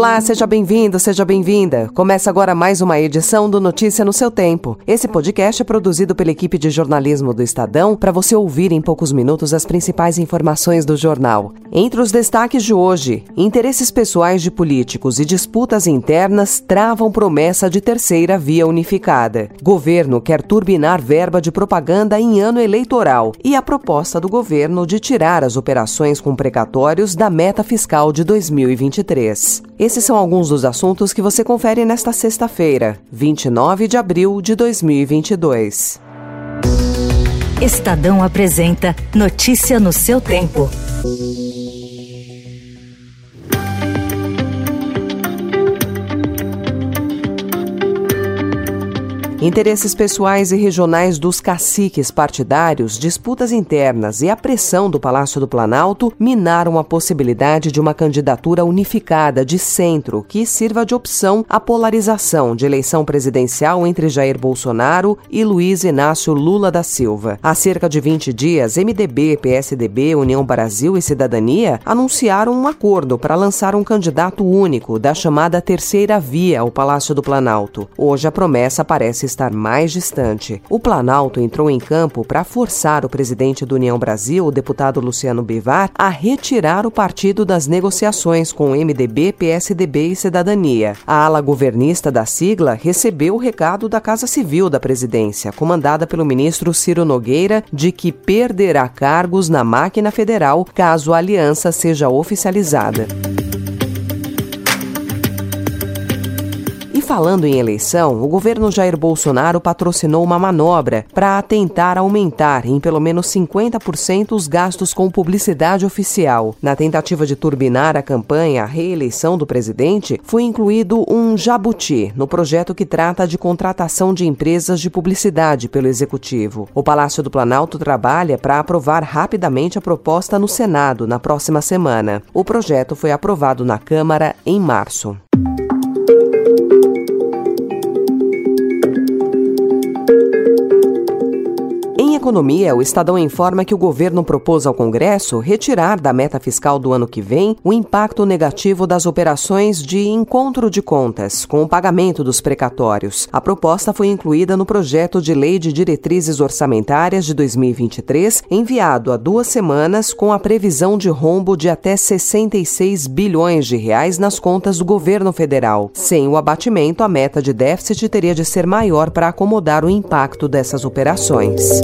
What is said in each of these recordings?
Olá, seja bem-vindo, seja bem-vinda. Começa agora mais uma edição do Notícia no seu tempo. Esse podcast é produzido pela equipe de jornalismo do Estadão para você ouvir em poucos minutos as principais informações do jornal. Entre os destaques de hoje, interesses pessoais de políticos e disputas internas travam promessa de terceira via unificada. Governo quer turbinar verba de propaganda em ano eleitoral e a proposta do governo de tirar as operações com precatórios da meta fiscal de 2023. Esses são alguns dos assuntos que você confere nesta sexta-feira, 29 de abril de 2022. Estadão apresenta Notícia no seu tempo. Interesses pessoais e regionais dos caciques partidários, disputas internas e a pressão do Palácio do Planalto minaram a possibilidade de uma candidatura unificada de centro que sirva de opção à polarização de eleição presidencial entre Jair Bolsonaro e Luiz Inácio Lula da Silva. Há cerca de 20 dias, MDB, PSDB, União Brasil e Cidadania anunciaram um acordo para lançar um candidato único da chamada Terceira Via ao Palácio do Planalto. Hoje a promessa parece estar mais distante. O Planalto entrou em campo para forçar o presidente do União Brasil, o deputado Luciano Bivar, a retirar o partido das negociações com o MDB, PSDB e Cidadania. A ala governista da sigla recebeu o recado da Casa Civil da presidência, comandada pelo ministro Ciro Nogueira, de que perderá cargos na máquina federal caso a aliança seja oficializada. Falando em eleição, o governo Jair Bolsonaro patrocinou uma manobra para tentar aumentar em pelo menos 50% os gastos com publicidade oficial. Na tentativa de turbinar a campanha à reeleição do presidente, foi incluído um jabuti no projeto que trata de contratação de empresas de publicidade pelo executivo. O Palácio do Planalto trabalha para aprovar rapidamente a proposta no Senado na próxima semana. O projeto foi aprovado na Câmara em março. Economia, o Estadão informa que o governo propôs ao Congresso retirar da meta fiscal do ano que vem o impacto negativo das operações de encontro de contas com o pagamento dos precatórios. A proposta foi incluída no projeto de lei de diretrizes orçamentárias de 2023, enviado há duas semanas com a previsão de rombo de até 66 bilhões de reais nas contas do governo federal. Sem o abatimento, a meta de déficit teria de ser maior para acomodar o impacto dessas operações.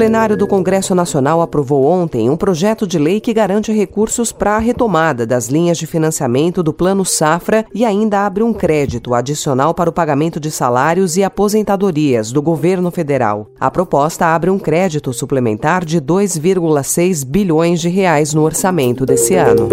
Plenário do Congresso Nacional aprovou ontem um projeto de lei que garante recursos para a retomada das linhas de financiamento do Plano Safra e ainda abre um crédito adicional para o pagamento de salários e aposentadorias do governo federal. A proposta abre um crédito suplementar de 2,6 bilhões de reais no orçamento desse ano.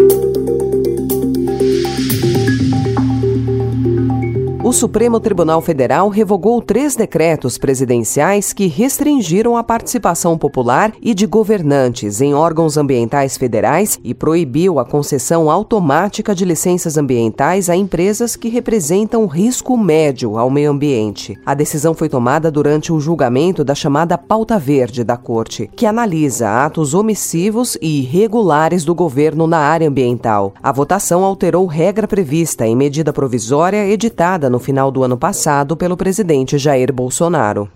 O Supremo Tribunal Federal revogou três decretos presidenciais que restringiram a participação popular e de governantes em órgãos ambientais federais e proibiu a concessão automática de licenças ambientais a empresas que representam risco médio ao meio ambiente. A decisão foi tomada durante o julgamento da chamada Pauta Verde da Corte, que analisa atos omissivos e irregulares do governo na área ambiental. A votação alterou regra prevista em medida provisória editada no no final do ano passado pelo presidente Jair Bolsonaro.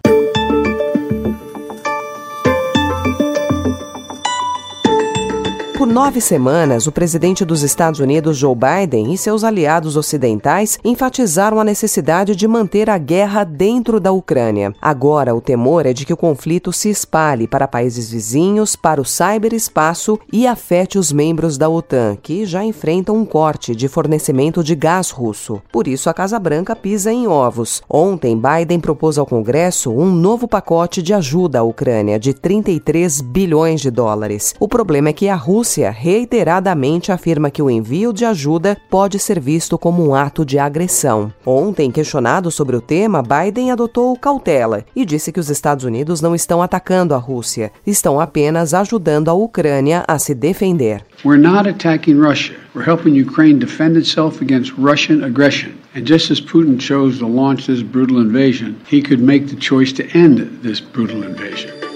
Por nove semanas, o presidente dos Estados Unidos, Joe Biden, e seus aliados ocidentais enfatizaram a necessidade de manter a guerra dentro da Ucrânia. Agora, o temor é de que o conflito se espalhe para países vizinhos, para o cyberespaço e afete os membros da OTAN, que já enfrentam um corte de fornecimento de gás russo. Por isso, a Casa Branca pisa em ovos. Ontem, Biden propôs ao Congresso um novo pacote de ajuda à Ucrânia de 33 bilhões de dólares. O problema é que a Rússia Rússia reiteradamente afirma que o envio de ajuda pode ser visto como um ato de agressão. Ontem, questionado sobre o tema, Biden adotou cautela e disse que os Estados Unidos não estão atacando a Rússia, estão apenas ajudando a Ucrânia a se defender. We're not attacking Russia. We're helping Ukraine defend itself against Russian aggression. And just as Putin chose to launch this brutal invasion, he could make the choice to end this brutal invasion.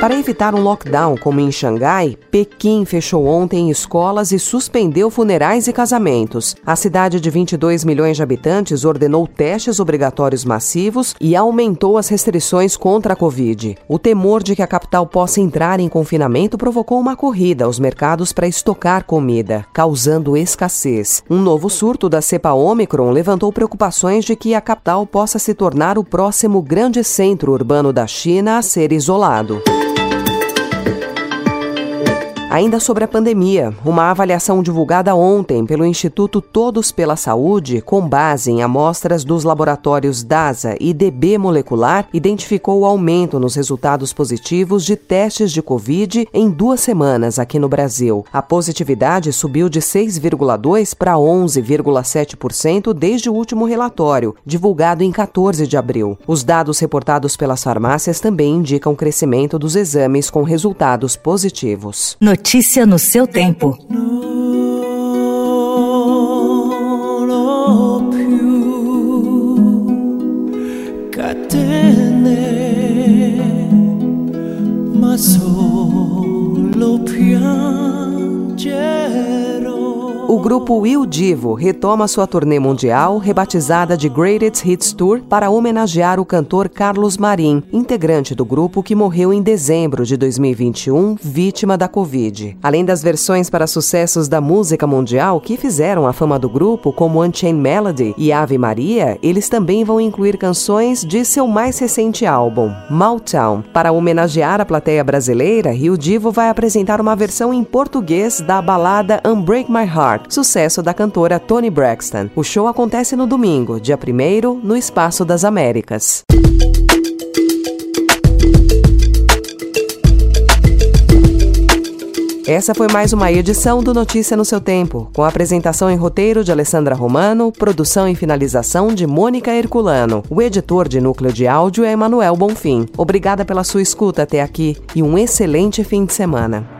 Para evitar um lockdown como em Xangai, Pequim fechou ontem escolas e suspendeu funerais e casamentos. A cidade de 22 milhões de habitantes ordenou testes obrigatórios massivos e aumentou as restrições contra a Covid. O temor de que a capital possa entrar em confinamento provocou uma corrida aos mercados para estocar comida, causando escassez. Um novo surto da cepa Omicron levantou preocupações de que a capital possa se tornar o próximo grande centro urbano da China a ser isolado. Ainda sobre a pandemia, uma avaliação divulgada ontem pelo Instituto Todos pela Saúde, com base em amostras dos laboratórios DASA e DB Molecular, identificou o aumento nos resultados positivos de testes de Covid em duas semanas aqui no Brasil. A positividade subiu de 6,2% para 11,7% desde o último relatório, divulgado em 14 de abril. Os dados reportados pelas farmácias também indicam crescimento dos exames com resultados positivos. Notícia no seu tempo. solo piangerò o grupo Will Divo retoma sua turnê mundial, rebatizada de Greatest Hits Tour, para homenagear o cantor Carlos Marim, integrante do grupo que morreu em dezembro de 2021, vítima da Covid. Além das versões para sucessos da música mundial que fizeram a fama do grupo, como Unchained Melody e Ave Maria, eles também vão incluir canções de seu mais recente álbum, Maltown. Para homenagear a plateia brasileira, Rio Divo vai apresentar uma versão em português da balada Unbreak My Heart sucesso da cantora Toni Braxton. O show acontece no domingo, dia 1 no Espaço das Américas. Essa foi mais uma edição do Notícia no seu Tempo, com apresentação em roteiro de Alessandra Romano, produção e finalização de Mônica Herculano. O editor de núcleo de áudio é Emanuel Bonfim. Obrigada pela sua escuta até aqui e um excelente fim de semana.